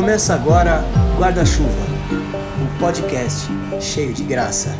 Começa agora Guarda-Chuva, um podcast cheio de graça.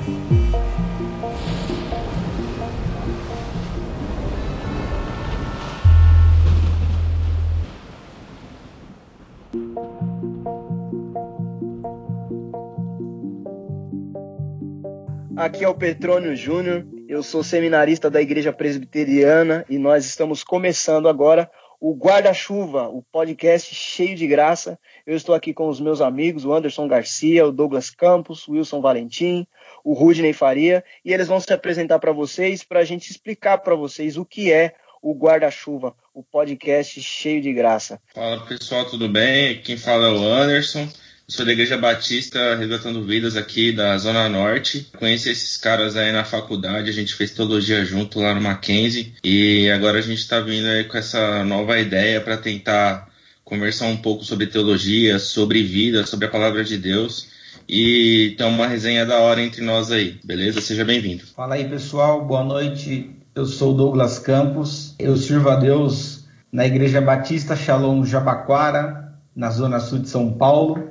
Aqui é o Petrônio Júnior, eu sou seminarista da Igreja Presbiteriana e nós estamos começando agora o Guarda-Chuva, o podcast cheio de graça. Eu estou aqui com os meus amigos, o Anderson Garcia, o Douglas Campos, o Wilson Valentim, o Rudney Faria, e eles vão se apresentar para vocês, para a gente explicar para vocês o que é o Guarda-Chuva, o podcast cheio de graça. Fala pessoal, tudo bem? Quem fala é o Anderson. Sou da Igreja Batista Resgatando Vidas aqui da Zona Norte. Conheci esses caras aí na faculdade, a gente fez teologia junto lá no Mackenzie e agora a gente está vindo aí com essa nova ideia para tentar conversar um pouco sobre teologia, sobre vida, sobre a palavra de Deus e ter uma resenha da hora entre nós aí, beleza? Seja bem-vindo. Fala aí pessoal, boa noite. Eu sou Douglas Campos, eu sirvo a Deus na Igreja Batista Shalom Jabaquara, na Zona Sul de São Paulo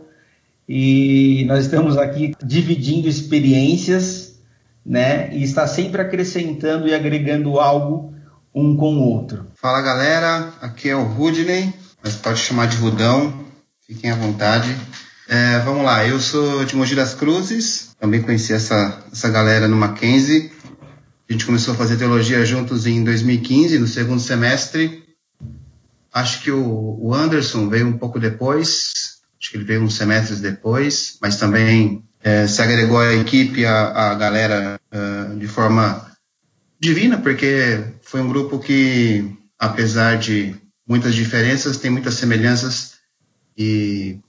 e nós estamos aqui dividindo experiências, né? E está sempre acrescentando e agregando algo um com o outro. Fala galera, aqui é o Rudney, mas pode chamar de Rudão, fiquem à vontade. É, vamos lá, eu sou de Mogi das Cruzes, também conheci essa, essa galera no Mackenzie. A gente começou a fazer teologia juntos em 2015, no segundo semestre. Acho que o, o Anderson veio um pouco depois, acho que ele veio uns semestres depois, mas também é, se agregou à equipe, a, galera uh, de forma divina, porque foi um grupo que, apesar de muitas diferenças, tem muitas semelhanças. E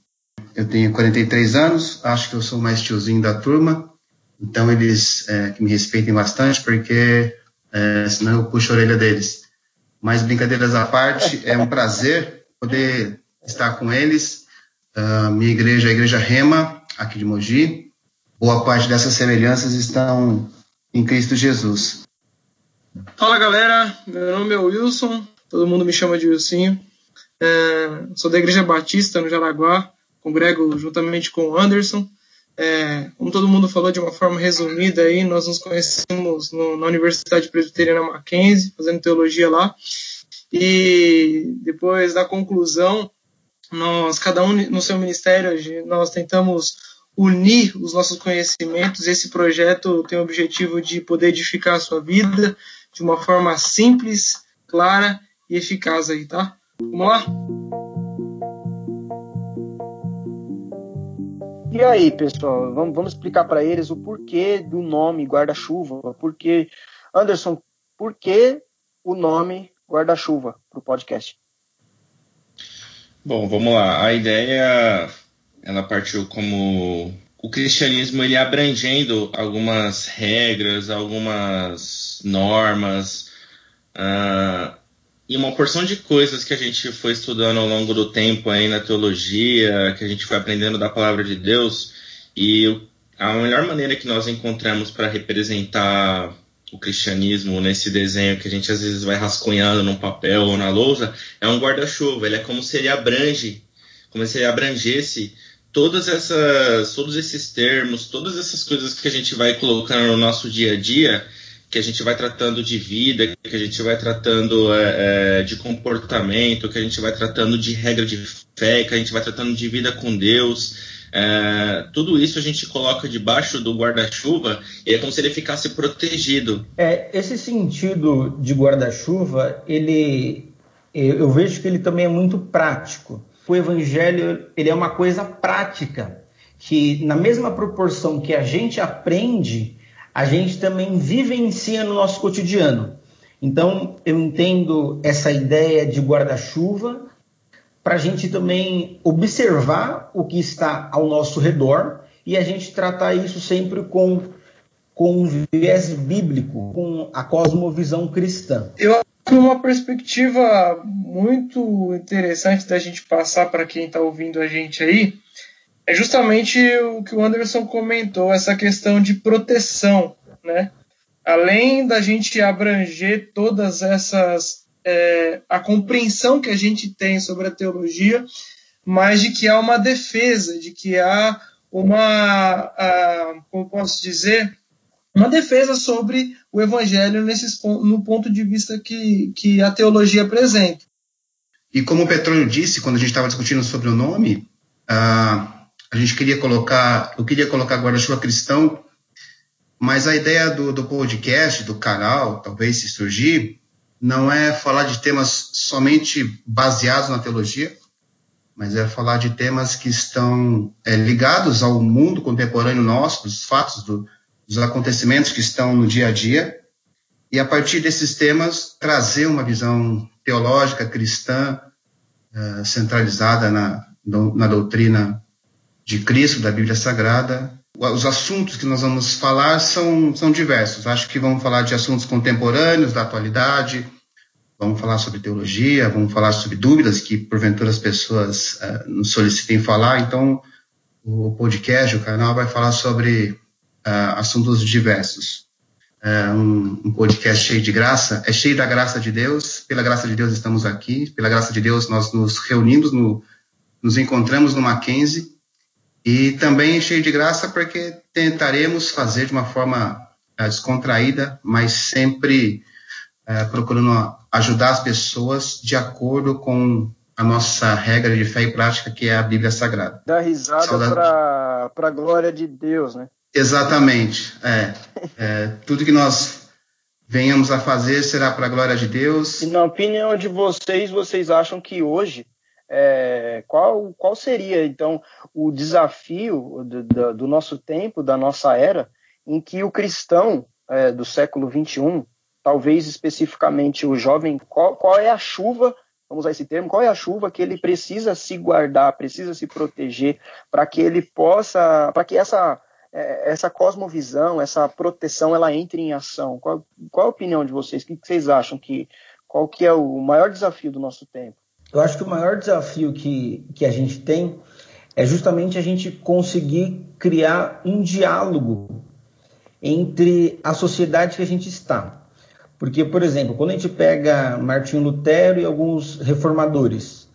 eu tenho 43 anos, acho que eu sou mais tiozinho da turma, então eles é, me respeitem bastante, porque é, senão eu puxo a orelha deles. Mas brincadeiras à parte, é um prazer poder estar com eles Uh, minha igreja é a Igreja Rema, aqui de Mogi. Boa parte dessas semelhanças estão em Cristo Jesus. Fala galera, meu nome é Wilson, todo mundo me chama de Wilsinho. É, sou da Igreja Batista no Jaraguá, congrego juntamente com o Anderson. É, como todo mundo falou de uma forma resumida aí, nós nos conhecemos no, na Universidade Presbiteriana Mackenzie, fazendo teologia lá. E depois da conclusão, nós, cada um no seu ministério, nós tentamos unir os nossos conhecimentos. Esse projeto tem o objetivo de poder edificar a sua vida de uma forma simples, clara e eficaz aí, tá? Vamos lá? E aí, pessoal, vamos, vamos explicar para eles o porquê do nome guarda-chuva. Porque, Anderson, por que o nome guarda-chuva para o podcast? Bom, vamos lá. A ideia ela partiu como o cristianismo ele abrangendo algumas regras, algumas normas uh, e uma porção de coisas que a gente foi estudando ao longo do tempo aí na teologia, que a gente foi aprendendo da palavra de Deus e a melhor maneira que nós encontramos para representar o cristianismo nesse desenho que a gente às vezes vai rascunhando num papel ou na lousa, é um guarda-chuva. Ele é como se ele abrange, como se ele abrangesse todas essas, todos esses termos, todas essas coisas que a gente vai colocando no nosso dia a dia, que a gente vai tratando de vida, que a gente vai tratando é, é, de comportamento, que a gente vai tratando de regra de fé, que a gente vai tratando de vida com Deus. É, tudo isso a gente coloca debaixo do guarda-chuva e é como se ele ficasse protegido. É, esse sentido de guarda-chuva, ele eu vejo que ele também é muito prático. O evangelho ele é uma coisa prática que na mesma proporção que a gente aprende, a gente também vivencia no nosso cotidiano. Então eu entendo essa ideia de guarda-chuva para a gente também observar o que está ao nosso redor e a gente tratar isso sempre com, com um viés bíblico, com a cosmovisão cristã. Eu acho uma perspectiva muito interessante da gente passar para quem está ouvindo a gente aí é justamente o que o Anderson comentou, essa questão de proteção, né? Além da gente abranger todas essas é, a compreensão que a gente tem sobre a teologia, mas de que há uma defesa, de que há uma, uh, como posso dizer, uma defesa sobre o evangelho nesses, no ponto de vista que, que a teologia apresenta. E como o Petrônio disse, quando a gente estava discutindo sobre o nome, uh, a gente queria colocar, eu queria colocar guarda-chuva cristão, mas a ideia do, do podcast, do canal, talvez se surgir, não é falar de temas somente baseados na teologia, mas é falar de temas que estão é, ligados ao mundo contemporâneo nosso, dos fatos, do, dos acontecimentos que estão no dia a dia, e a partir desses temas trazer uma visão teológica cristã uh, centralizada na, na doutrina de Cristo, da Bíblia Sagrada. Os assuntos que nós vamos falar são, são diversos. Acho que vamos falar de assuntos contemporâneos, da atualidade, vamos falar sobre teologia, vamos falar sobre dúvidas que porventura as pessoas uh, nos solicitem falar. Então, o podcast, o canal, vai falar sobre uh, assuntos diversos é um, um, podcast cheio de graça, é cheio da graça de Deus. Pela graça de Deus estamos aqui, pela graça de Deus nós nos reunimos, no, nos encontramos no Mackenzie e também cheio de graça porque tentaremos fazer de uma forma é, descontraída, mas sempre é, procurando ajudar as pessoas de acordo com a nossa regra de fé e prática, que é a Bíblia Sagrada. Dá risada para a glória de Deus, né? Exatamente. É, é, tudo que nós venhamos a fazer será para a glória de Deus. E na opinião de vocês, vocês acham que hoje é, qual, qual seria então o desafio do, do, do, nosso tempo, da nossa era, em que o cristão é, do século 21, talvez especificamente o jovem, qual, qual é a chuva vamos usar esse termo, qual é a chuva que ele precisa se guardar, precisa se proteger para que ele possa, para que essa é, essa cosmovisão, essa proteção, ela entre em ação? Qual, qual a opinião de vocês? O que vocês acham que qual que é o maior desafio do nosso tempo? Eu acho que o maior desafio que, que a gente tem é justamente a gente conseguir criar um diálogo entre a sociedade que a gente está. Porque, por exemplo, quando a gente pega Martinho Lutero e alguns reformadores,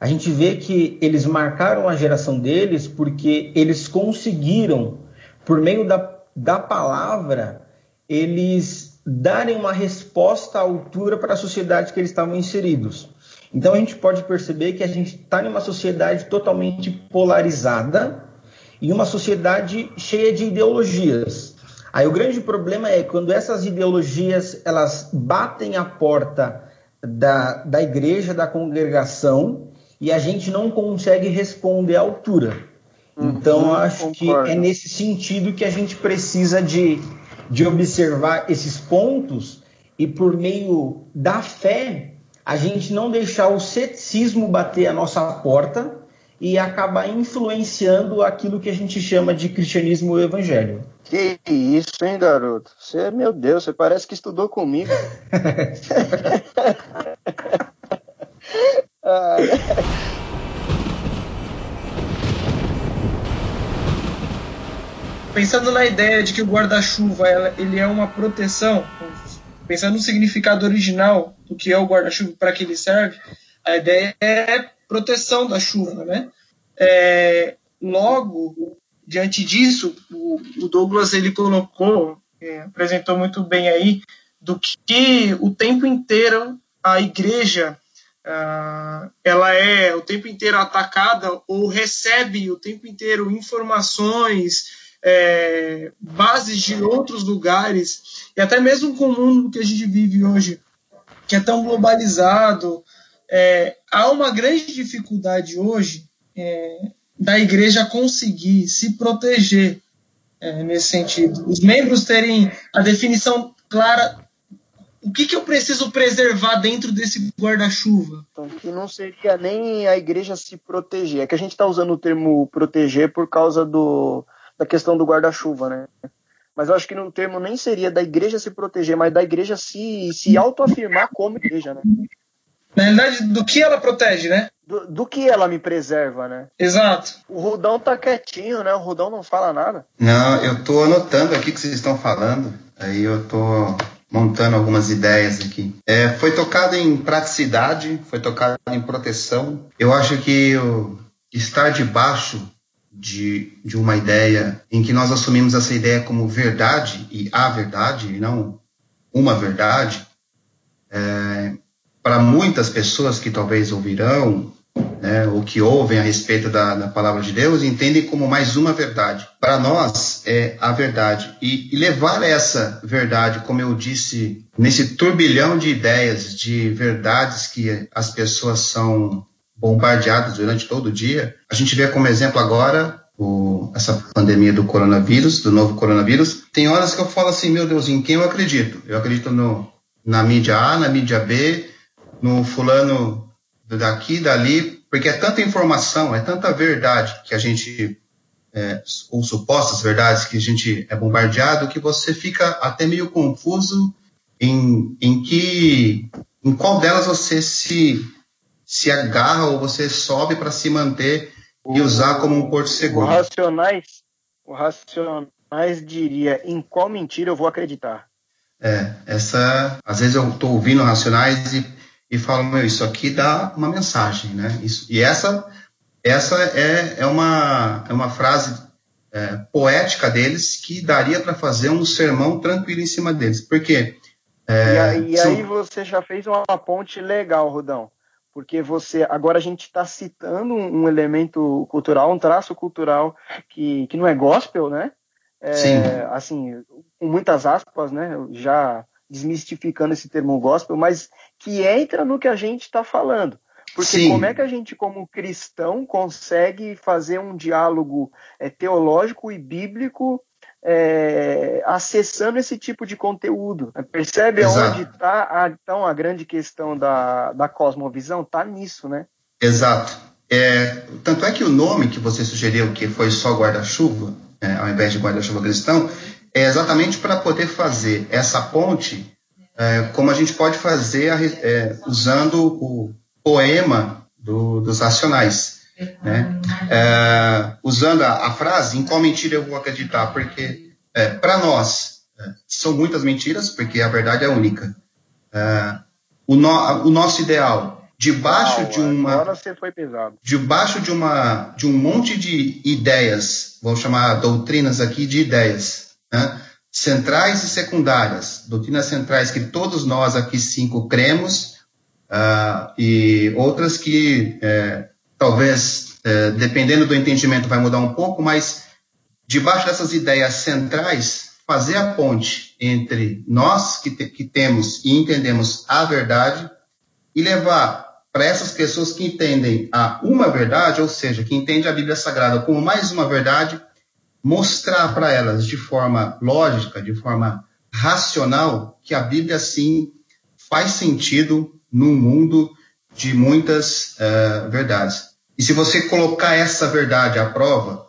a gente vê que eles marcaram a geração deles porque eles conseguiram por meio da, da palavra, eles darem uma resposta à altura para a sociedade que eles estavam inseridos. Então a gente pode perceber que a gente está em uma sociedade totalmente polarizada e uma sociedade cheia de ideologias. Aí o grande problema é quando essas ideologias elas batem a porta da, da igreja, da congregação, e a gente não consegue responder à altura. Então, uhum, acho concordo. que é nesse sentido que a gente precisa de, de observar esses pontos e, por meio da fé, a gente não deixar o ceticismo bater a nossa porta e acabar influenciando aquilo que a gente chama de cristianismo evangélico. Que isso, hein, garoto? Você, meu Deus, você parece que estudou comigo. ah. pensando na ideia de que o guarda-chuva ele é uma proteção, pensando no significado original do que é o guarda-chuva para que ele serve, a ideia é proteção da chuva, né? É, logo, diante disso, o, o, Douglas ele colocou, é, apresentou muito bem aí, do que o tempo inteiro a igreja Uh, ela é o tempo inteiro atacada ou recebe o tempo inteiro informações, é, bases de outros lugares, e até mesmo com o mundo que a gente vive hoje, que é tão globalizado, é, há uma grande dificuldade hoje é, da igreja conseguir se proteger é, nesse sentido. Os membros terem a definição clara o que, que eu preciso preservar dentro desse guarda-chuva? Que não seria nem a igreja se proteger. É que a gente está usando o termo proteger por causa do, da questão do guarda-chuva, né? Mas eu acho que no termo nem seria da igreja se proteger, mas da igreja se, se autoafirmar como igreja, né? Na realidade, do que ela protege, né? Do, do, que ela me preserva, né? Exato. O Rudão tá quietinho, né? O Rudão não fala nada. Não, eu tô anotando aqui o que vocês estão falando. Aí eu tô montando algumas ideias aqui. É, foi tocado em praticidade, foi tocado em proteção. Eu acho que o, estar debaixo de, de uma ideia em que nós assumimos essa ideia como verdade e a verdade, e não uma verdade, é, para muitas pessoas que talvez ouvirão, né, ou que ouvem a respeito da, da, palavra de Deus, entendem como mais uma verdade. Para nós, é a verdade. E, e, levar essa verdade, como eu disse, nesse turbilhão de ideias, de verdades que as pessoas são bombardeadas durante todo o dia, a gente vê como exemplo agora o, essa pandemia do coronavírus, do novo coronavírus. Tem horas que eu falo assim, meu Deus, em quem eu acredito? Eu acredito no, na mídia A, na mídia B, no fulano daqui, dali, porque é tanta informação, é tanta verdade que a gente, é, ou supostas verdades que a gente é bombardeado, que você fica até meio confuso em, em que, em qual delas você se, se agarra ou você sobe para se manter o, e usar como um porto seguro. O Racionais, o Racionais diria, em qual mentira eu vou acreditar? É, essa, às vezes eu estou ouvindo Racionais e e falam, meu, isso aqui dá uma mensagem, né? Isso, e essa, essa é, é, uma, é uma frase é, poética deles que daria para fazer um sermão tranquilo em cima deles. Porque. É, e, aí, e são... aí você já fez uma ponte legal, Rudão. Porque você. Agora a gente está citando um, um, elemento cultural, um traço cultural que, que não é gospel, né? É, Sim. Assim, com muitas aspas, né? Já desmistificando esse termo gospel, mas que entra no que a gente está falando. Porque Sim. como é que a gente, como cristão, consegue fazer um diálogo é, teológico e bíblico é, acessando esse tipo de conteúdo? Percebe Exato. onde está então a grande questão da, da cosmovisão? Está nisso, né? Exato. É, tanto é que o nome que você sugeriu, que foi só guarda-chuva, é, ao invés de guarda-chuva cristão, é exatamente para poder fazer essa ponte, é, como a gente pode fazer é, usando o poema do, dos Racionais. Né? É, usando a, a, frase, em qual mentira eu vou acreditar? Porque, é, para nós, é, são muitas mentiras, porque a verdade é única. É, o, no, o nosso ideal, debaixo de uma debaixo de uma de um monte de ideias vamos chamar doutrinas aqui de ideias né? centrais e secundárias, doutrinas centrais que todos nós aqui cinco cremos, uh, e outras que é, talvez, é, dependendo do entendimento, vai mudar um pouco, mas debaixo dessas ideias centrais, fazer a ponte entre nós que, te, que temos e entendemos a verdade e levar para essas pessoas que entendem a uma verdade, ou seja, que entende a Bíblia Sagrada como mais uma verdade, mostrar para elas de forma lógica, de forma racional, que a Bíblia sim faz sentido num mundo de muitas uh, verdades. E se você colocar essa verdade à prova,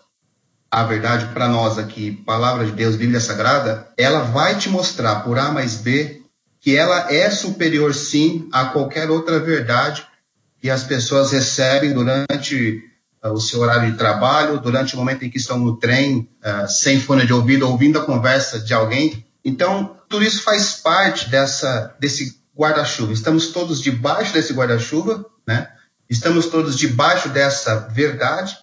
a verdade para nós aqui, palavra de Deus, Bíblia Sagrada, ela vai te mostrar por A mais B que ela é superior sim a qualquer outra verdade que as pessoas recebem durante o seu horário de trabalho, durante o momento em que estão no trem, uh, sem fone de ouvido, ouvindo a conversa de alguém. Então, tudo isso faz parte dessa, desse guarda-chuva. Estamos todos debaixo desse guarda-chuva, né? Estamos todos debaixo dessa verdade,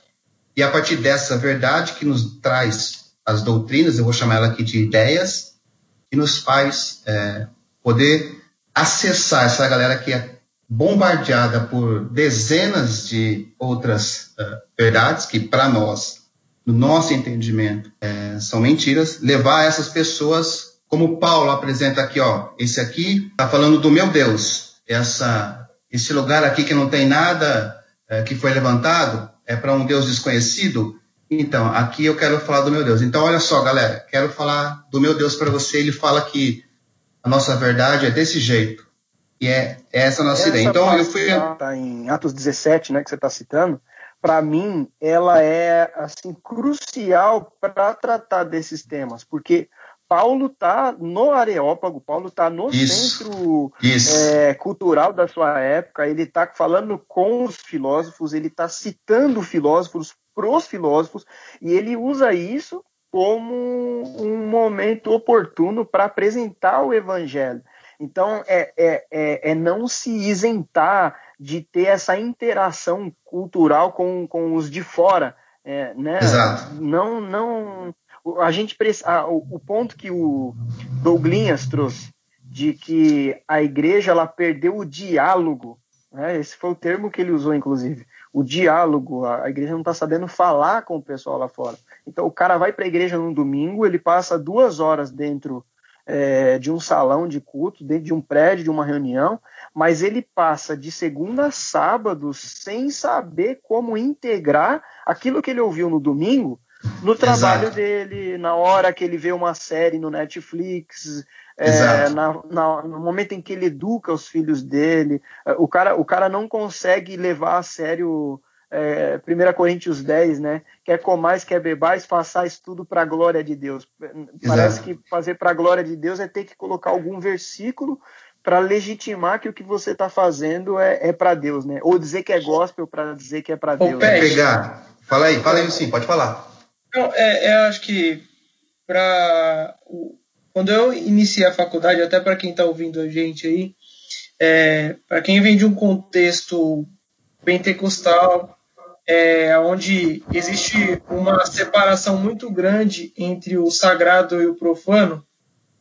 e a partir dessa verdade que nos traz as doutrinas, eu vou chamar ela aqui de ideias, que nos faz é, poder acessar essa galera que é bombardeada por dezenas de outras uh, verdades que, para nós, no nosso entendimento, é, são mentiras, levar essas pessoas, como Paulo apresenta aqui, ó, esse aqui está falando do meu Deus, essa, esse lugar aqui que não tem nada é, que foi levantado é para um Deus desconhecido. Então, aqui eu quero falar do meu Deus. Então, olha só, galera, quero falar do meu Deus para você. Ele fala que a nossa verdade é desse jeito e é, é essa a nossa essa ideia. Então eu fui. Tá em Atos 17, né, que você está citando, para mim, ela é assim crucial para tratar desses temas, porque Paulo está no Areópago, Paulo está no isso, centro isso. É, cultural da sua época, ele está falando com os filósofos, ele está citando filósofos pros filósofos, e ele usa isso como um momento oportuno para apresentar o evangelho. Então, é, é, é, é, não se isentar de ter essa interação cultural com, com os de fora. É, né? Exato. Não, não. A gente o, o ponto que o Douglinhas trouxe de que a igreja ela perdeu o diálogo, né? esse foi o termo que ele usou, inclusive, o diálogo. A igreja não está sabendo falar com o pessoal lá fora. Então o cara vai para a igreja no domingo, ele passa duas horas dentro é, de um salão de culto, dentro de um prédio, de uma reunião, mas ele passa de segunda a sábado sem saber como integrar aquilo que ele ouviu no domingo no trabalho Exato. dele, na hora que ele vê uma série no Netflix, é, na, na, no momento em que ele educa os filhos dele. É, o cara, o cara não consegue levar a sério é, 1 Coríntios 10, né? Quer comais, quer bebais, façais tudo para a glória de Deus. Parece que fazer para a glória de Deus é ter que colocar algum versículo para legitimar que o que você está fazendo é, é para Deus, né? Ou dizer que é gospel para dizer que é para Deus. Né? Pegar. Fala aí, fala aí sim, pode falar. Não, é, é acho que para quando eu iniciei a faculdade, até para quem está ouvindo a gente aí, é, para quem vem de um contexto pentecostal, é, onde existe uma separação muito grande entre o sagrado e o profano.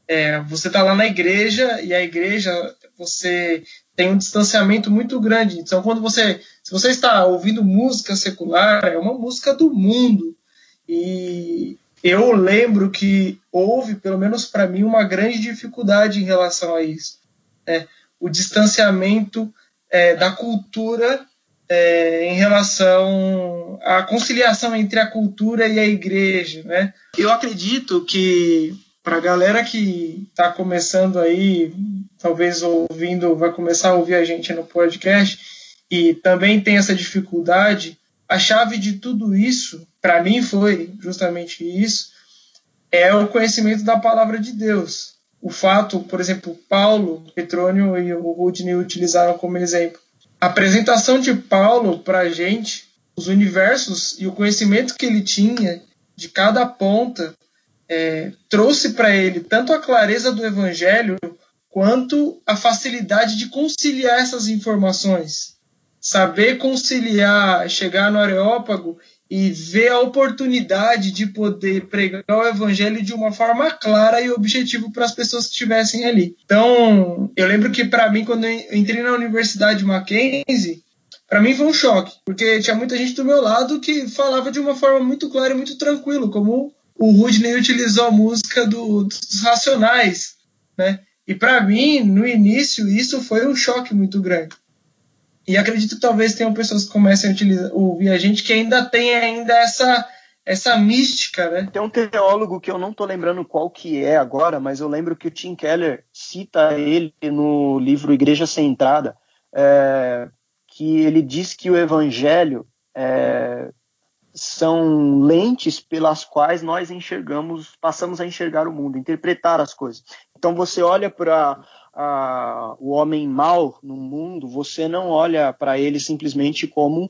É, você está lá na igreja e a igreja você tem um distanciamento muito grande. Então, quando você, se você está ouvindo música secular, é uma música do mundo. E eu lembro que houve, pelo menos para mim, uma grande dificuldade em relação a isso. Né? O distanciamento é, da cultura é, em relação à conciliação entre a cultura e a igreja, né? Eu acredito que para a galera que está começando aí, talvez ouvindo, vai começar a ouvir a gente no podcast e também tem essa dificuldade, a chave de tudo isso, para mim foi justamente isso, é o conhecimento da palavra de Deus. O fato, por exemplo, Paulo, Petrônio e o Rudney utilizaram como exemplo a apresentação de Paulo para a gente, os universos e o conhecimento que ele tinha de cada ponta, é, trouxe para ele tanto a clareza do evangelho quanto a facilidade de conciliar essas informações. Saber conciliar, chegar no Areópago e ver a oportunidade de poder pregar o evangelho de uma forma clara e objetiva para as pessoas que estivessem ali. Então, eu lembro que para mim quando eu entrei na Universidade Mackenzie, para mim foi um choque, porque tinha muita gente do meu lado que falava de uma forma muito clara e muito tranquila, como o Rudney utilizou a música do, dos Racionais, né? E para mim, no início, isso foi um choque muito grande. E acredito que talvez tenham pessoas que comecem a utilizar, ouvir a gente que ainda tem ainda essa essa mística, né? Tem um teólogo que eu não tô lembrando qual que é agora, mas eu lembro que o Tim Keller cita ele no livro Igreja Centrada, é, que ele diz que o evangelho é, são lentes pelas quais nós enxergamos, passamos a enxergar o mundo, interpretar as coisas. Então você olha para o homem mau no mundo, você não olha para ele simplesmente como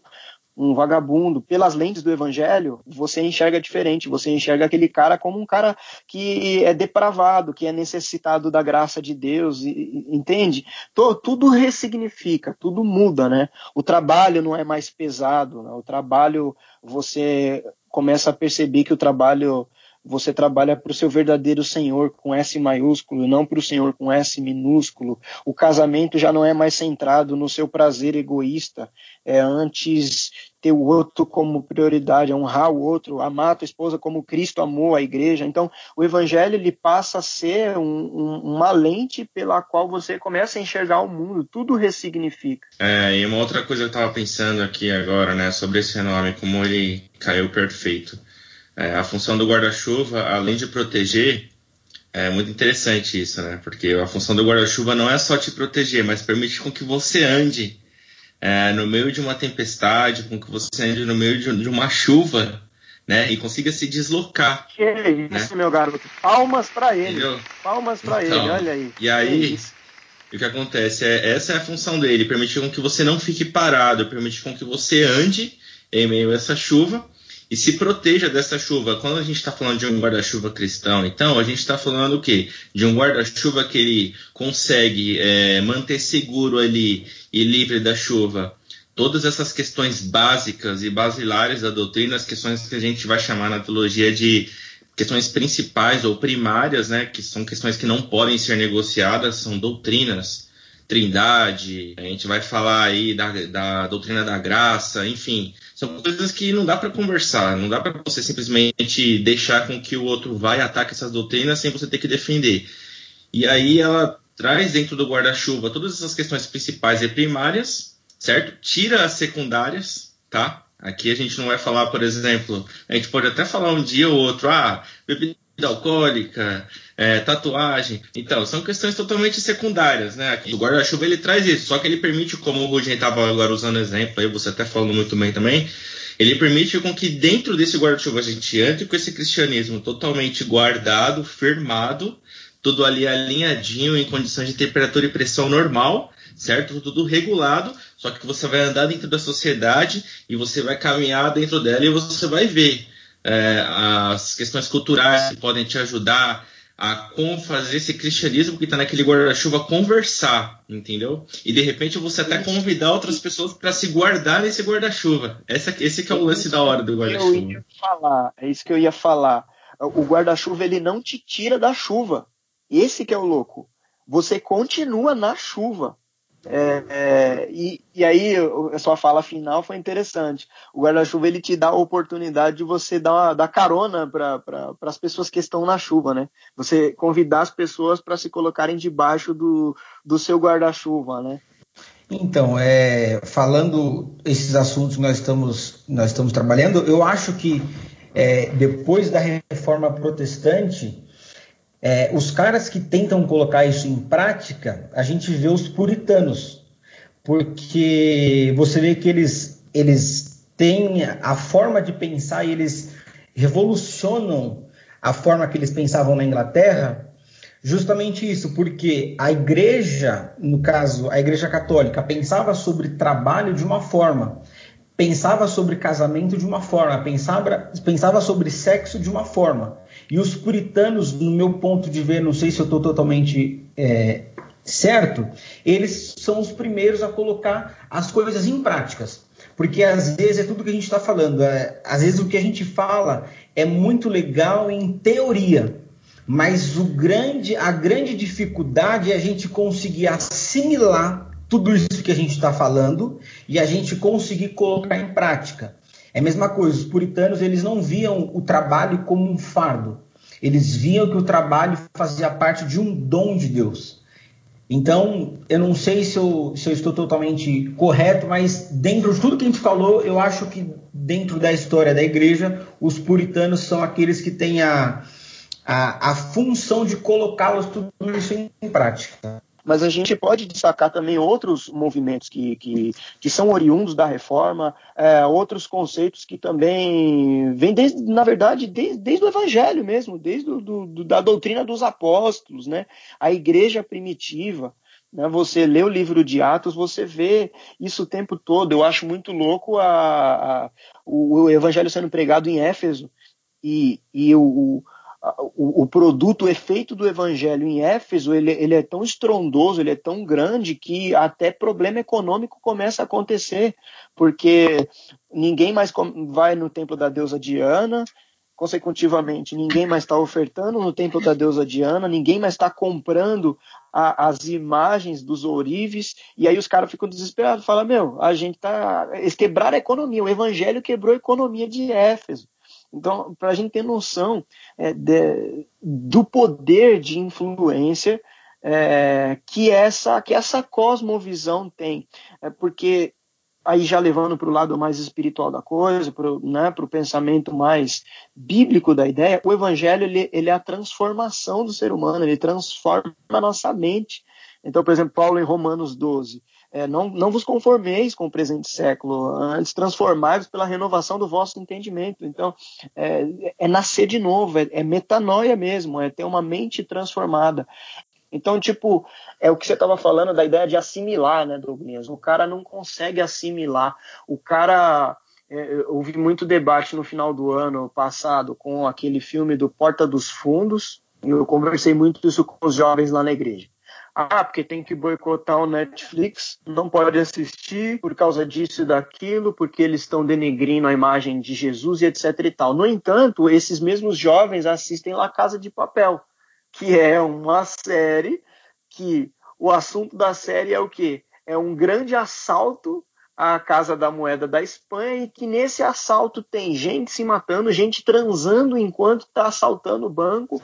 um vagabundo. Pelas lentes do evangelho, você enxerga diferente. Você enxerga aquele cara como um cara que é depravado, que é necessitado da graça de Deus, entende? Tudo ressignifica, tudo muda, né? O trabalho não é mais pesado, né? o trabalho você começa a perceber que o trabalho você trabalha para o seu verdadeiro Senhor com S maiúsculo, não para o Senhor com S minúsculo. O casamento já não é mais centrado no seu prazer egoísta, é antes ter o outro como prioridade, honrar o outro, amar a tua esposa como Cristo amou a igreja. Então, o evangelho ele passa a ser um, um, uma lente pela qual você começa a enxergar o mundo, tudo ressignifica. É, e uma outra coisa que eu estava pensando aqui agora, né, sobre esse nome, como ele caiu perfeito. É, a função do guarda-chuva, além de proteger, é muito interessante isso, né? Porque a função do guarda-chuva não é só te proteger, mas permite com que você ande é, no meio de uma tempestade, com que você ande no meio de, de uma chuva, né? E consiga se deslocar. Que isso, né? meu garoto. Palmas para ele. Entendeu? Palmas para então, ele, olha aí. E aí, o que acontece é essa é a função dele, permitir com que você não fique parado, permitir com que você ande em meio a essa chuva e se proteja dessa chuva. Quando a gente está falando de um guarda-chuva cristão, então a gente está falando o quê? De um guarda-chuva que ele consegue é, manter seguro ali e livre da chuva todas essas questões básicas e basilares da doutrina, as questões que a gente vai chamar na teologia de questões principais ou primárias, né, que são questões que não podem ser negociadas, são doutrinas, trindade, a gente vai falar aí da, da doutrina da graça, enfim, são coisas que não dá para conversar, não dá para você simplesmente deixar com que o outro vá e ataque essas doutrinas sem você ter que defender. E aí ela traz dentro do guarda-chuva todas essas questões principais e primárias, certo? Tira as secundárias, tá? Aqui a gente não vai falar, por exemplo, a gente pode até falar um dia ou outro, ah, bebida alcoólica, é, tatuagem. Então, são questões totalmente secundárias, né? Aqui, o guarda-chuva ele traz isso, só que ele permite, como o Rudinei estava agora usando exemplo, aí você até falando muito bem também, ele permite com que dentro desse guarda-chuva a gente entre com esse cristianismo totalmente guardado, firmado, tudo ali alinhadinho, em condições de temperatura e pressão normal, certo? Tudo regulado, só que você vai andar dentro da sociedade e você vai caminhar dentro dela e você vai ver é, as questões culturais que podem te ajudar a como fazer esse cristianismo que está naquele guarda-chuva conversar, entendeu? E de repente você até convidar outras pessoas para se guardar nesse guarda-chuva. Esse que é o lance da hora do guarda-chuva. Eu ia falar, é isso que eu ia falar. O guarda-chuva ele não te tira da chuva. Esse que é o louco. Você continua na chuva. É, é, e, e, aí a sua fala final foi interessante. O guarda-chuva ele te dá a oportunidade de você dar, uma, dar carona para as pessoas que estão na chuva, né? Você convidar as pessoas para se colocarem debaixo do, do seu guarda-chuva, né? Então, é, falando esses assuntos que nós estamos, nós estamos trabalhando, eu acho que é, depois da reforma protestante, é, os caras que tentam colocar isso em prática, a gente vê os puritanos, porque você vê que eles, eles têm a forma de pensar e eles revolucionam a forma que eles pensavam na Inglaterra, justamente isso, porque a igreja, no caso, a igreja católica, pensava sobre trabalho de uma forma, pensava sobre casamento de uma forma, pensava, pensava sobre sexo de uma forma. E os puritanos, no meu ponto de ver, não sei se eu estou totalmente é, certo, eles são os primeiros a colocar as coisas em práticas. Porque às vezes é tudo que a gente está falando. É, às vezes o que a gente fala é muito legal em teoria, mas o grande, a grande dificuldade é a gente conseguir assimilar tudo isso que a gente está falando e a gente conseguir colocar em prática. É a mesma coisa, os puritanos eles não viam o trabalho como um fardo. Eles viam que o trabalho fazia parte de um dom de Deus. Então, eu não sei se eu, se eu estou totalmente correto, mas dentro de tudo que a gente falou, eu acho que dentro da história da igreja, os puritanos são aqueles que têm a, a, a função de colocá-los tudo isso em prática mas a gente pode destacar também outros movimentos que, que, que são oriundos da reforma, é, outros conceitos que também vêm, desde, na verdade, desde, desde o Evangelho mesmo, desde do, do, da doutrina dos apóstolos, né? a igreja primitiva. Né? Você lê o livro de Atos, você vê isso o tempo todo. Eu acho muito louco a, a o, o Evangelho sendo pregado em Éfeso e, e o, o, o, produto, o efeito do evangelho em Éfeso, ele, ele é tão estrondoso, ele é tão grande que até problema econômico começa a acontecer, porque ninguém mais vai no templo da deusa Diana, consecutivamente, ninguém mais está ofertando no templo da deusa Diana, ninguém mais está comprando a, as imagens dos ourives, e aí os caras ficam desesperados, falam, meu, a gente tá. Eles quebraram a economia, o evangelho quebrou a economia de Éfeso. Então, para a gente ter noção é, de, do poder de influência é, que essa que essa cosmovisão tem, é porque aí já levando para o lado mais espiritual da coisa, para o né, pensamento mais bíblico da ideia, o evangelho ele, ele é a transformação do ser humano, ele transforma a nossa mente. Então, por exemplo, Paulo em Romanos 12, é, não, não vos conformeis com o presente século, antes transformai-vos pela renovação do vosso entendimento. Então, é, é nascer de novo, é, é metanoia mesmo, é ter uma mente transformada. Então, tipo, é o que você estava falando da ideia de assimilar, né, Douglas? O cara não consegue assimilar. O cara é, eu ouvi muito debate no final do ano passado com aquele filme do Porta dos Fundos, e eu conversei muito isso com os jovens lá na igreja. Ah, porque tem que boicotar o Netflix, não pode assistir por causa disso e daquilo, porque eles estão denegrindo a imagem de Jesus e etc e tal. No entanto, esses mesmos jovens assistem La Casa de Papel, que é uma série que o assunto da série é o quê? É um grande assalto à Casa da Moeda da Espanha e que nesse assalto tem gente se matando, gente transando enquanto está assaltando o banco.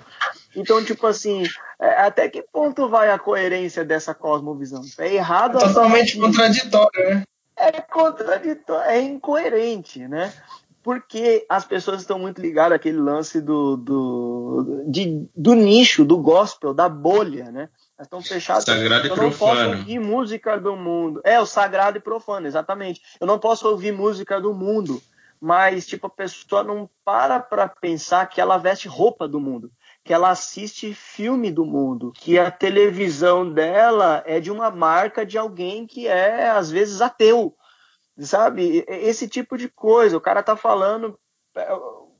Então, tipo assim, é, até que ponto vai a coerência dessa cosmovisão? É errado. É totalmente contraditório, né? É contraditório, é incoerente, né? Porque as pessoas estão muito ligadas àquele lance do, do, de, do nicho, do gospel, da bolha, né? Elas estão fechadas. Sagrado eu e não posso profano. ouvir música do mundo. É, o sagrado e profano, exatamente. Eu não posso ouvir música do mundo, mas tipo a pessoa não para para pensar que ela veste roupa do mundo, que ela assiste filme do mundo, que a televisão dela é de uma marca de alguém que é às vezes ateu, sabe? Esse tipo de coisa. O cara tá falando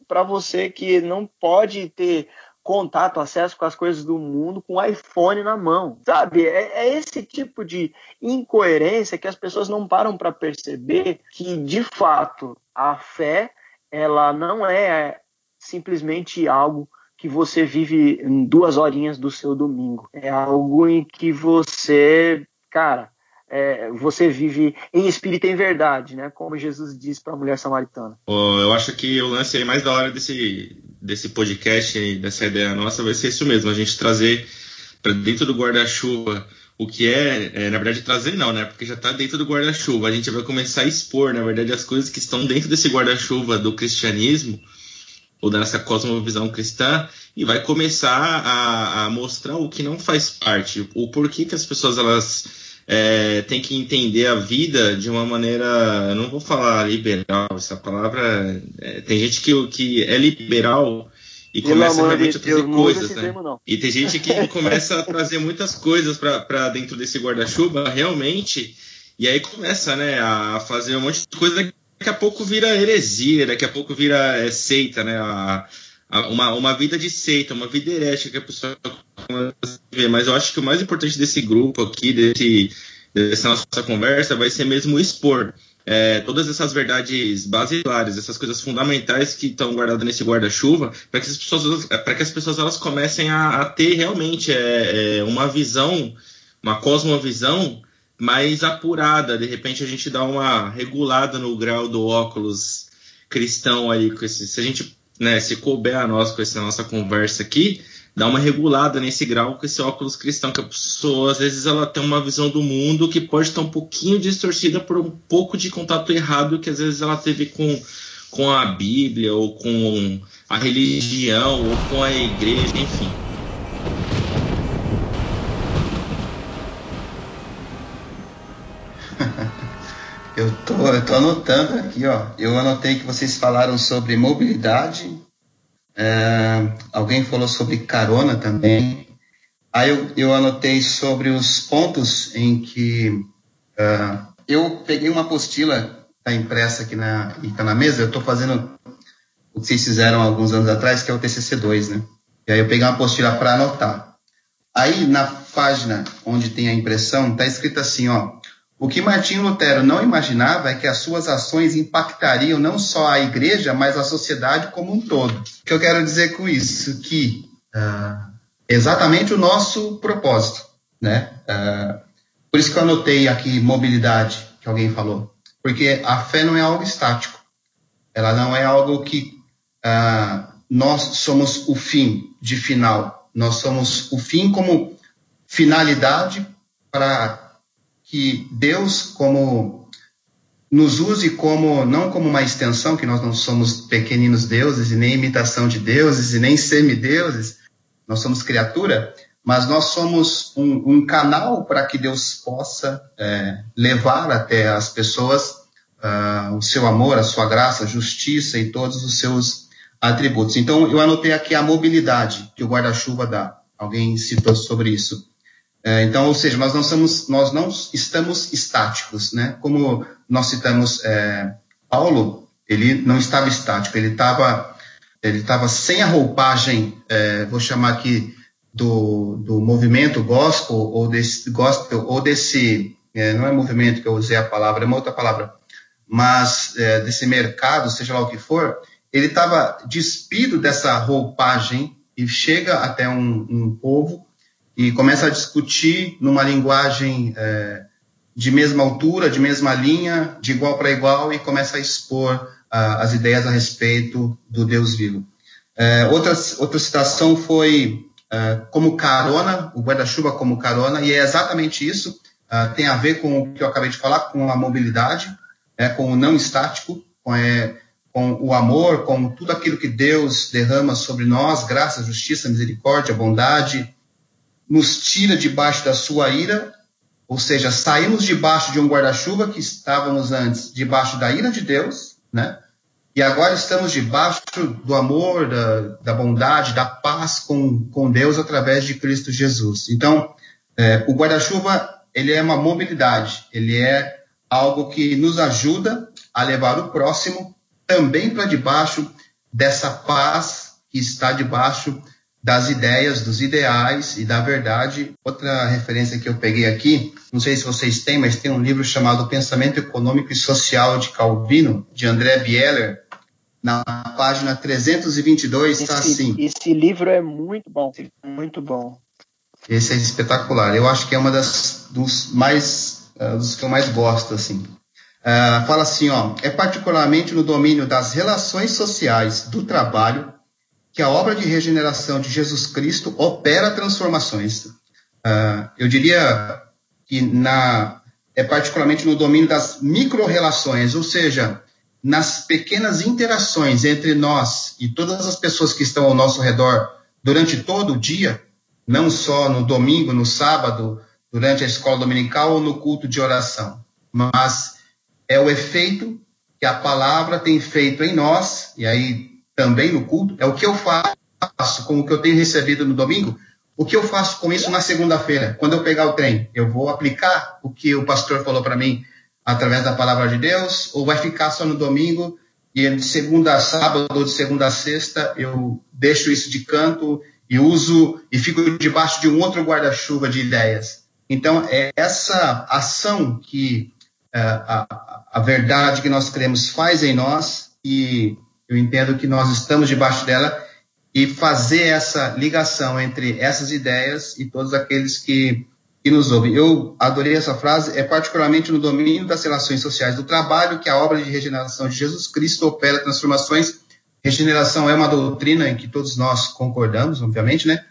para você que não pode ter contato, acesso com as coisas do mundo com o iPhone na mão, sabe? É, é esse tipo de incoerência que as pessoas não param para perceber que, de fato, a fé ela não é simplesmente algo que você vive em duas horinhas do seu domingo. É algo em que você, cara, é, você vive em espírito e em verdade, né? Como Jesus disse para a mulher samaritana. Pô, eu acho que o lance aí mais da hora desse, desse podcast, dessa ideia nossa, vai ser isso mesmo, a gente trazer para dentro do guarda-chuva o que é, é, na verdade, trazer não, né? Porque já está dentro do guarda-chuva. A gente vai começar a expor, na verdade, as coisas que estão dentro desse guarda-chuva do cristianismo ou dessa cosmovisão cristã e vai começar a, a, mostrar o que não faz parte, o porquê que as pessoas elas é, tem que entender a vida de uma maneira, eu não vou falar liberal, essa palavra, é, tem gente que, que é liberal e Pelo começa realmente de a trazer coisas, né? termo. E tem gente que começa a trazer muitas coisas para dentro desse guarda-chuva, realmente, e aí começa, né, a fazer um monte de coisa, daqui a pouco vira heresia, daqui a pouco vira é, seita, né, a, a- uma, uma vida de seita, uma vida herética que a pessoa. Mas eu acho que o mais importante desse grupo aqui, desse, dessa nossa conversa, vai ser mesmo expor é, todas essas verdades basilares, essas coisas fundamentais que estão guardadas nesse guarda-chuva, para que as pessoas, para que as pessoas elas comecem a, a ter realmente é, é, uma visão, uma cosmovisão mais apurada. De repente a gente dá uma regulada no grau do óculos cristão aí, com esse, se a gente, né, se couber a nós com essa nossa conversa aqui, dá uma regulada nesse grau com esse óculos cristão, que a pessoa, às vezes, ela tem uma visão do mundo que pode estar um pouquinho distorcida por um pouco de contato errado que às vezes ela teve com, com a Bíblia, ou com a religião, ou com a igreja, enfim. Eu tô, eu tô anotando aqui, ó. Eu anotei que vocês falaram sobre mobilidade. É, alguém falou sobre carona também. Aí eu, eu anotei sobre os pontos em que é, eu peguei uma apostila, tá impressa aqui na, tá na mesa. Eu tô fazendo o que vocês fizeram alguns anos atrás, que é o TCC2, né? E aí eu peguei uma apostila para anotar. Aí na página onde tem a impressão, tá escrito assim, ó. O que Martinho Lutero não imaginava é que as suas ações impactariam não só a igreja, mas a sociedade como um todo. O que eu quero dizer com isso? Que ah, exatamente o nosso propósito, né? Ah, por isso que eu anotei aqui mobilidade, que alguém falou. Porque a fé não é algo estático. Ela não é algo que ah, nós somos o fim de final. Nós somos o fim como finalidade para que Deus como nos use como não como uma extensão, que nós não somos pequeninos deuses e nem imitação de deuses e nem semideuses, nós somos criatura, mas nós somos um, um canal para que Deus possa é, levar até as pessoas ah, o seu amor, a sua graça, a justiça e todos os seus atributos. Então, eu anotei aqui a mobilidade que o guarda-chuva dá. Alguém citou sobre isso. É, então, ou seja, nós não, somos, nós não estamos estáticos, né? Como nós citamos é, Paulo, ele não estava estático, ele estava ele estava sem a roupagem, é, vou chamar aqui do, do movimento gospel ou desse gospel ou desse é, não é movimento que eu usei a palavra, é uma outra palavra, mas é, desse mercado, seja lá o que for, ele estava despido dessa roupagem e chega até um, um povo e começa a discutir numa linguagem é, de mesma altura, de mesma linha, de igual para igual, e começa a expor as ideias a respeito do Deus vivo. É, outra, outra citação foi uh, como carona, o guarda-chuva como carona, e é exatamente isso, uh, tem a ver com o que eu acabei de falar, com a mobilidade, é, com o não estático, com, é, com o amor, com tudo aquilo que Deus derrama sobre nós, graça, justiça, misericórdia, bondade, nos tira debaixo da sua ira, ou seja, saímos debaixo de um guarda-chuva que estávamos antes debaixo da ira de Deus, né? E agora estamos debaixo do amor, da, da bondade, da paz com, com Deus através de Cristo Jesus. Então, é, o guarda-chuva ele é uma mobilidade, ele é algo que nos ajuda a levar o próximo também para debaixo dessa paz que está debaixo das ideias, dos ideais e da verdade. Outra referência que eu peguei aqui, não sei se vocês têm, mas tem um livro chamado Pensamento Econômico e Social de Calvino, de André Bieler. Na página 322 está assim. Esse livro é muito bom, muito bom. Esse é espetacular. Eu acho que é uma das dos mais uh, dos que eu mais gosto assim. Uh, fala assim, ó, é particularmente no domínio das relações sociais, do trabalho, que a obra de regeneração de Jesus Cristo opera transformações. Uh, eu diria que na, é particularmente no domínio das micro-relações, ou seja, nas pequenas interações entre nós e todas as pessoas que estão ao nosso redor durante todo o dia, não só no domingo, no sábado, durante a escola dominical ou no culto de oração, mas é o efeito que a palavra tem feito em nós, e aí também no culto, é o que eu faço com o que eu tenho recebido no domingo, o que eu faço com isso na segunda-feira, quando eu pegar o trem? Eu vou aplicar o que o pastor falou para mim através da palavra de Deus, ou vai ficar só no domingo e de segunda a sábado ou de segunda a sexta eu deixo isso de canto e uso e fico debaixo de um outro guarda-chuva de ideias. Então, é essa ação que uh, a, a verdade que nós queremos faz em nós e eu entendo que nós estamos debaixo dela e fazer essa ligação entre essas ideias e todos aqueles que, que nos ouvem. Eu adorei essa frase, é particularmente no domínio das relações sociais do trabalho que a obra de regeneração de Jesus Cristo opera transformações. Regeneração é uma doutrina em que todos nós concordamos, obviamente, né?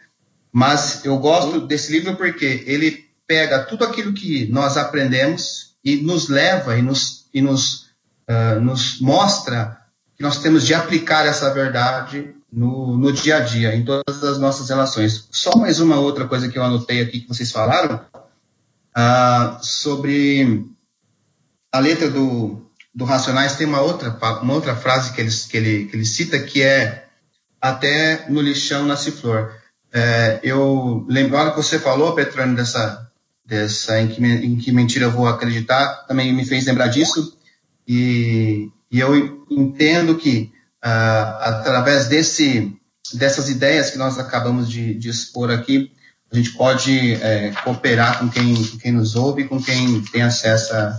Mas eu gosto desse livro porque ele pega tudo aquilo que nós aprendemos e nos leva e nos, e nos, uh, nos mostra nós temos de aplicar essa verdade no, no dia a dia, em todas as nossas relações. Só mais uma outra coisa que eu anotei aqui que vocês falaram, uh, sobre a letra do, do Racionais, tem uma outra, uma outra frase que ele, que, ele, que ele cita, que é até no lixão nasce flor. É, eu lembro, que você falou, Petrone, dessa, dessa em que, em que mentira eu vou acreditar, também me fez lembrar disso, e e eu entendo que, uh, através desse, dessas ideias que nós acabamos de, de expor aqui, a gente pode é, cooperar com quem, com quem nos ouve, com quem tem acesso a,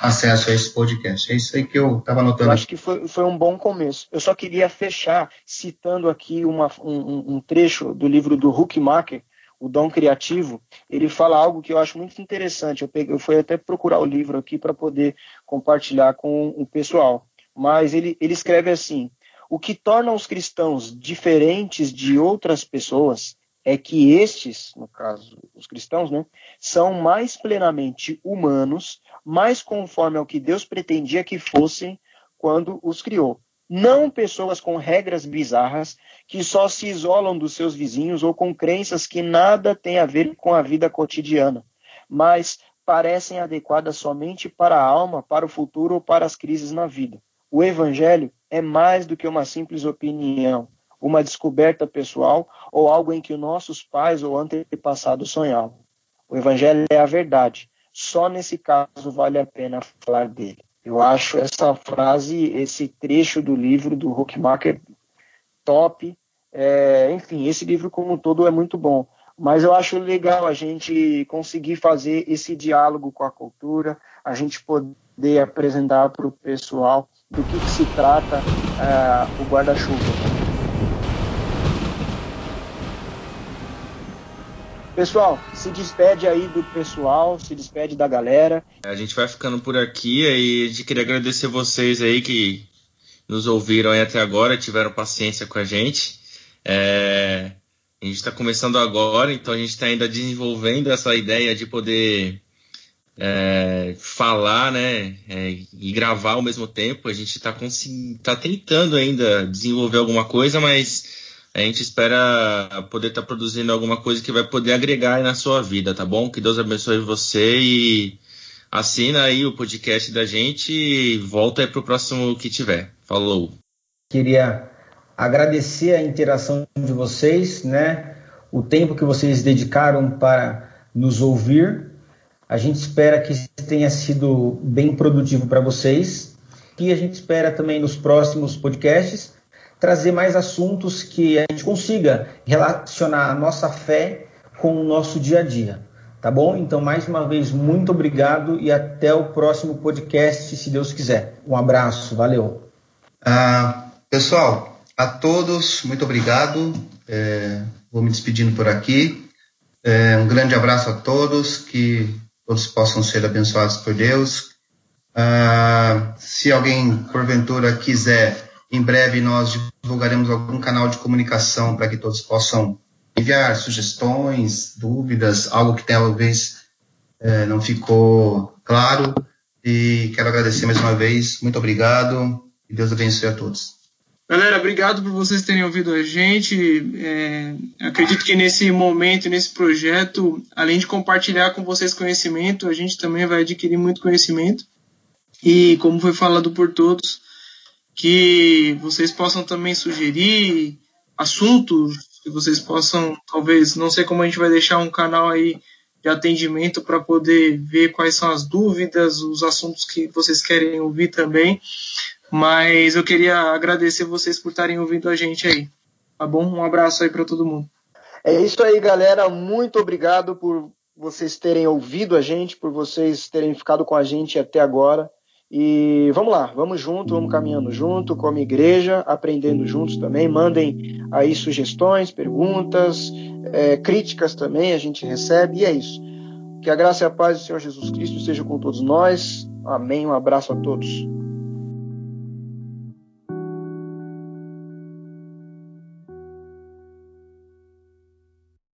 acesso a esse podcast. É isso aí que eu estava anotando. Eu acho que foi, foi um bom começo. Eu só queria fechar citando aqui uma, um, um, trecho do livro do Huckmacher, O Dom Criativo. Ele fala algo que eu acho muito interessante. Eu, peguei, eu fui até procurar o livro aqui para poder compartilhar com o pessoal. Mas ele, ele escreve assim: o que torna os cristãos diferentes de outras pessoas é que estes, no caso os cristãos, né, são mais plenamente humanos, mais conforme ao que Deus pretendia que fossem quando os criou. Não pessoas com regras bizarras que só se isolam dos seus vizinhos ou com crenças que nada têm a ver com a vida cotidiana, mas parecem adequadas somente para a alma, para o futuro ou para as crises na vida. O Evangelho é mais do que uma simples opinião, uma descoberta pessoal ou algo em que nossos pais ou antepassados sonhavam. O Evangelho é a verdade. Só nesse caso vale a pena falar dele. Eu acho essa frase, esse trecho do livro do Huckmacher top. É, enfim, esse livro como um todo é muito bom. Mas eu acho legal a gente conseguir fazer esse diálogo com a cultura, a gente poder apresentar para o pessoal do que, que se trata é, o guarda-chuva. Pessoal, se despede aí do pessoal, se despede da galera. A gente vai ficando por aqui e a gente queria agradecer vocês aí que nos ouviram aí até agora, tiveram paciência com a gente. É, a gente está começando agora, então a gente está ainda desenvolvendo essa ideia de poder é, falar né, é, e gravar ao mesmo tempo. A gente está tá tentando ainda desenvolver alguma coisa, mas a gente espera poder estar tá produzindo alguma coisa que vai poder agregar na sua vida, tá bom? Que Deus abençoe você e assina aí o podcast da gente e volta aí para o próximo que tiver. Falou. Queria agradecer a interação de vocês, né? O tempo que vocês dedicaram para nos ouvir. A gente espera que tenha sido bem produtivo para vocês. E a gente espera também nos próximos podcasts trazer mais assuntos que a gente consiga relacionar a nossa fé com o nosso dia a dia. Tá bom? Então, mais uma vez, muito obrigado e até o próximo podcast, se Deus quiser. Um abraço, valeu. Ah, pessoal, a todos, muito obrigado. É, vou me despedindo por aqui. É, um grande abraço a todos, que todos possam ser abençoados por Deus. Ah, se alguém, porventura, quiser em breve nós divulgaremos algum canal de comunicação para que todos possam enviar sugestões, dúvidas, algo que talvez é, não ficou claro. E quero agradecer mais uma vez. Muito obrigado e Deus abençoe a todos. Galera, obrigado por vocês terem ouvido a gente. É, acredito que nesse momento, nesse projeto, além de compartilhar com vocês conhecimento, a gente também vai adquirir muito conhecimento. E como foi falado por todos, que vocês possam também sugerir assuntos que vocês possam, talvez, não sei como a gente vai deixar um canal aí de atendimento para poder ver quais são as dúvidas, os assuntos que vocês querem ouvir também. Mas eu queria agradecer vocês por estarem ouvindo a gente aí. Tá bom? Um abraço aí para todo mundo. É isso aí, galera. Muito obrigado por vocês terem ouvido a gente, por vocês terem ficado com a gente até agora. E vamos lá, vamos junto, vamos caminhando junto como igreja, aprendendo juntos também. Mandem aí sugestões, perguntas, é, críticas também, a gente recebe. E é isso. Que a graça e a paz do Senhor Jesus Cristo estejam com todos nós. Amém. Um abraço a todos.